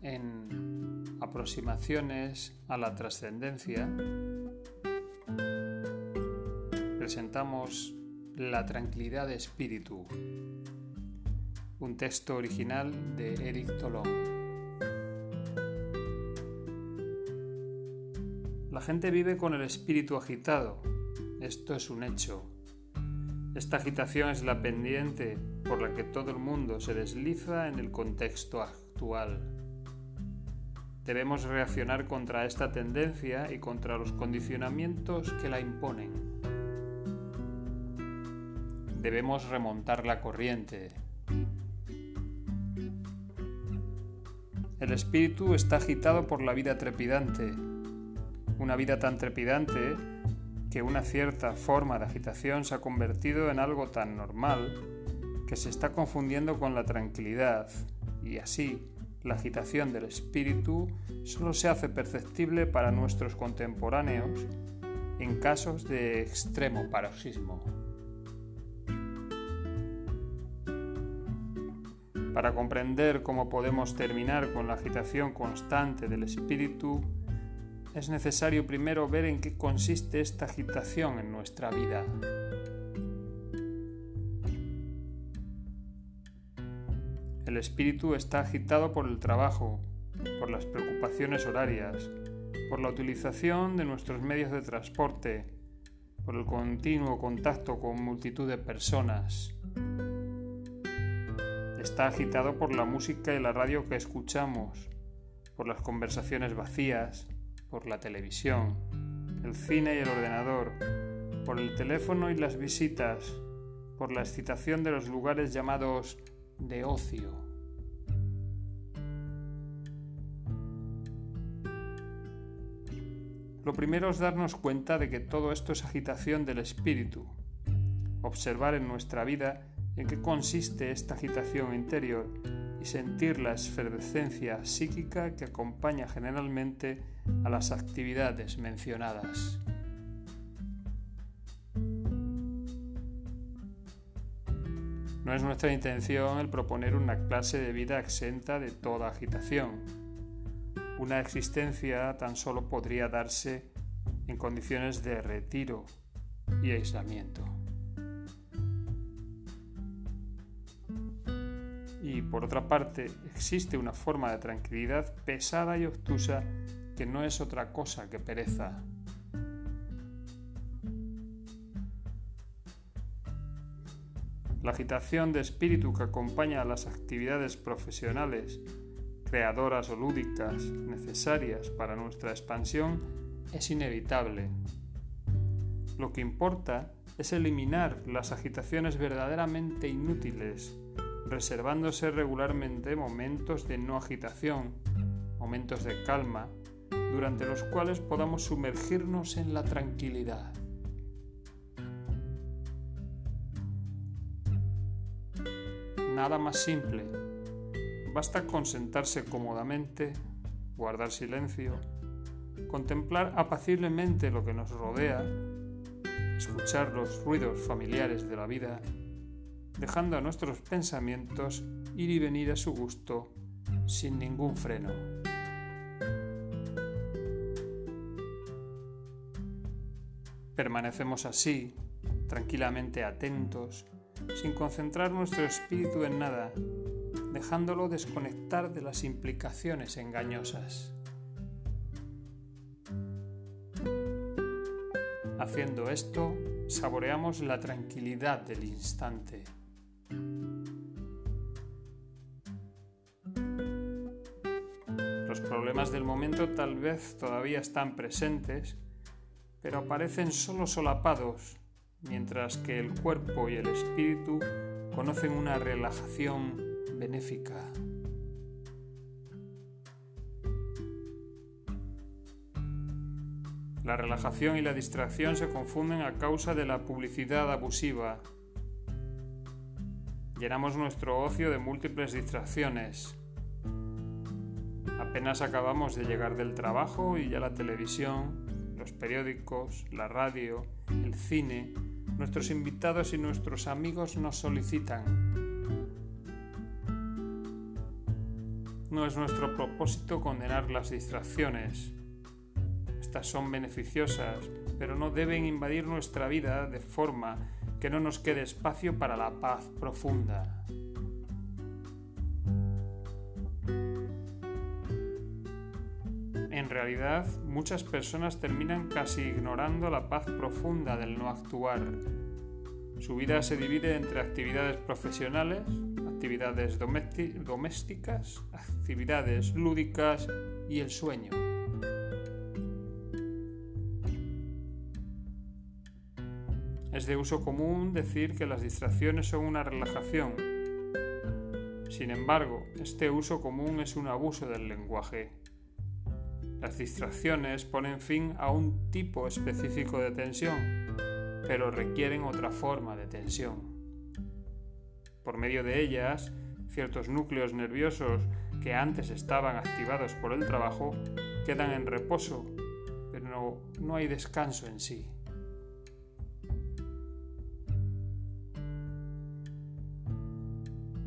en aproximaciones a la trascendencia. Presentamos La tranquilidad de espíritu, un texto original de Eric Tolón. La gente vive con el espíritu agitado, esto es un hecho. Esta agitación es la pendiente por la que todo el mundo se desliza en el contexto Debemos reaccionar contra esta tendencia y contra los condicionamientos que la imponen. Debemos remontar la corriente. El espíritu está agitado por la vida trepidante, una vida tan trepidante que una cierta forma de agitación se ha convertido en algo tan normal que se está confundiendo con la tranquilidad y así la agitación del espíritu solo se hace perceptible para nuestros contemporáneos en casos de extremo paroxismo. Para comprender cómo podemos terminar con la agitación constante del espíritu, es necesario primero ver en qué consiste esta agitación en nuestra vida. El espíritu está agitado por el trabajo, por las preocupaciones horarias, por la utilización de nuestros medios de transporte, por el continuo contacto con multitud de personas. Está agitado por la música y la radio que escuchamos, por las conversaciones vacías, por la televisión, el cine y el ordenador, por el teléfono y las visitas, por la excitación de los lugares llamados de ocio. Lo primero es darnos cuenta de que todo esto es agitación del espíritu, observar en nuestra vida en qué consiste esta agitación interior y sentir la efervescencia psíquica que acompaña generalmente a las actividades mencionadas. No es nuestra intención el proponer una clase de vida exenta de toda agitación. Una existencia tan solo podría darse en condiciones de retiro y aislamiento. Y por otra parte, existe una forma de tranquilidad pesada y obtusa que no es otra cosa que pereza. La agitación de espíritu que acompaña a las actividades profesionales, creadoras o lúdicas necesarias para nuestra expansión es inevitable. Lo que importa es eliminar las agitaciones verdaderamente inútiles reservándose regularmente momentos de no agitación, momentos de calma, durante los cuales podamos sumergirnos en la tranquilidad. Nada más simple. Basta con sentarse cómodamente, guardar silencio, contemplar apaciblemente lo que nos rodea, escuchar los ruidos familiares de la vida dejando a nuestros pensamientos ir y venir a su gusto sin ningún freno. Permanecemos así, tranquilamente atentos, sin concentrar nuestro espíritu en nada, dejándolo desconectar de las implicaciones engañosas. Haciendo esto, saboreamos la tranquilidad del instante. Los problemas del momento tal vez todavía están presentes, pero aparecen solo solapados, mientras que el cuerpo y el espíritu conocen una relajación benéfica. La relajación y la distracción se confunden a causa de la publicidad abusiva, Llenamos nuestro ocio de múltiples distracciones. Apenas acabamos de llegar del trabajo y ya la televisión, los periódicos, la radio, el cine, nuestros invitados y nuestros amigos nos solicitan. No es nuestro propósito condenar las distracciones. Estas son beneficiosas, pero no deben invadir nuestra vida de forma que no nos quede espacio para la paz profunda. En realidad, muchas personas terminan casi ignorando la paz profunda del no actuar. Su vida se divide entre actividades profesionales, actividades domésticas, actividades lúdicas y el sueño. Es de uso común decir que las distracciones son una relajación. Sin embargo, este uso común es un abuso del lenguaje. Las distracciones ponen fin a un tipo específico de tensión, pero requieren otra forma de tensión. Por medio de ellas, ciertos núcleos nerviosos que antes estaban activados por el trabajo quedan en reposo, pero no, hay descanso en sí.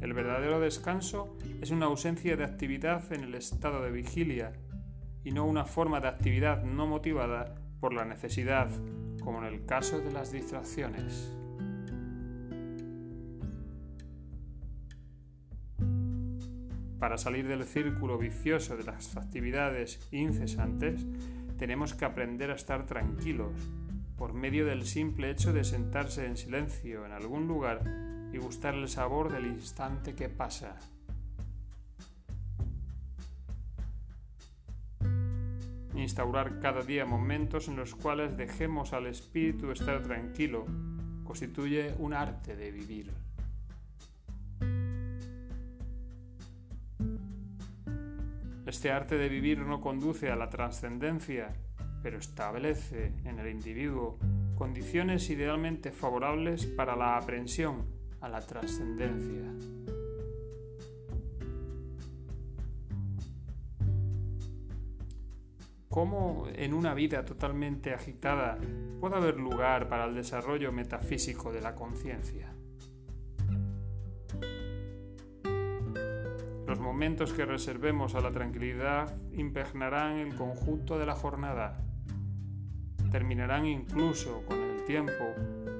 El verdadero descanso es una ausencia de actividad en el estado de vigilia y no una forma de actividad no motivada por la necesidad, como en el caso de las distracciones. Para salir del círculo vicioso de las actividades incesantes, tenemos que aprender a estar tranquilos, por medio del simple hecho de sentarse en silencio en algún lugar y gustar el sabor del instante que pasa. Instaurar cada día momentos en los cuales dejemos al espíritu estar tranquilo constituye un arte de vivir. Este arte de vivir no conduce a la trascendencia, pero establece en el individuo condiciones idealmente favorables para la aprensión a la trascendencia. ¿Cómo en una vida totalmente agitada puede haber lugar para el desarrollo metafísico de la conciencia? Momentos que reservemos a la tranquilidad impregnarán el conjunto de la jornada. Terminarán incluso con el tiempo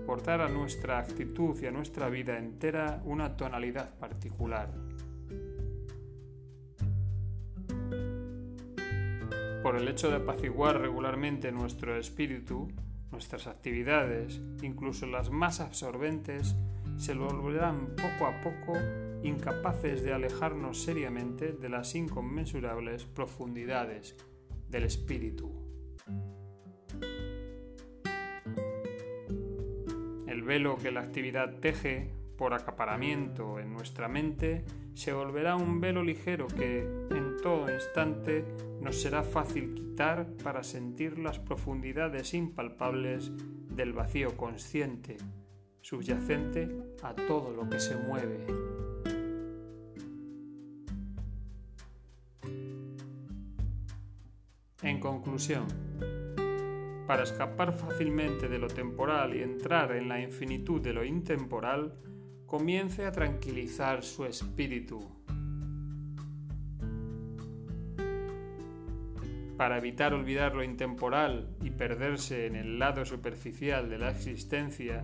por dar a nuestra actitud y a nuestra vida entera una tonalidad particular. Por el hecho de apaciguar regularmente nuestro espíritu, nuestras actividades, incluso las más absorbentes, se volverán poco a poco incapaces de alejarnos seriamente de las inconmensurables profundidades del espíritu. El velo que la actividad teje por acaparamiento en nuestra mente se volverá un velo ligero que en todo instante nos será fácil quitar para sentir las profundidades impalpables del vacío consciente, subyacente a todo lo que se mueve. En conclusión, para escapar fácilmente de lo temporal y entrar en la infinitud de lo intemporal, comience a tranquilizar su espíritu. Para evitar olvidar lo intemporal y perderse en el lado superficial de la existencia,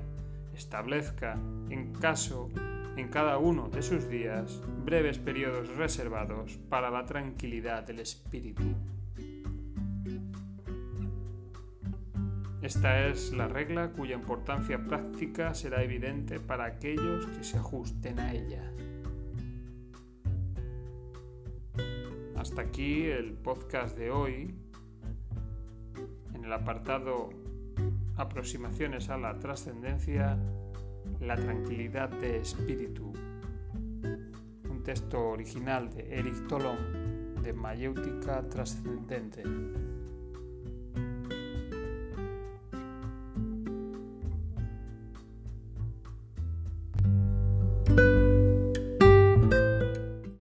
establezca, en caso, en cada uno de sus días, breves periodos reservados para la tranquilidad del espíritu. Esta es la regla cuya importancia práctica será evidente para aquellos que se ajusten a ella. Hasta aquí el podcast de hoy. En el apartado Aproximaciones a la trascendencia, la tranquilidad de espíritu. Un texto original de Eric Tolón de Mayéutica Trascendente.